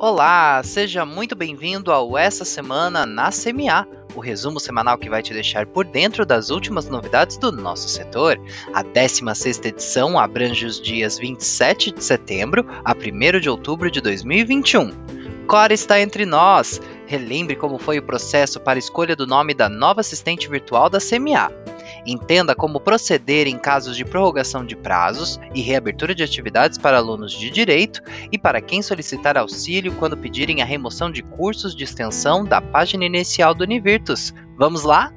Olá, seja muito bem-vindo ao Essa Semana na CMA, o resumo semanal que vai te deixar por dentro das últimas novidades do nosso setor. A 16ª edição abrange os dias 27 de setembro a 1 de outubro de 2021. Cora está entre nós. Relembre como foi o processo para a escolha do nome da nova assistente virtual da CMA. Entenda como proceder em casos de prorrogação de prazos e reabertura de atividades para alunos de direito e para quem solicitar auxílio quando pedirem a remoção de cursos de extensão da página inicial do Univirtus. Vamos lá?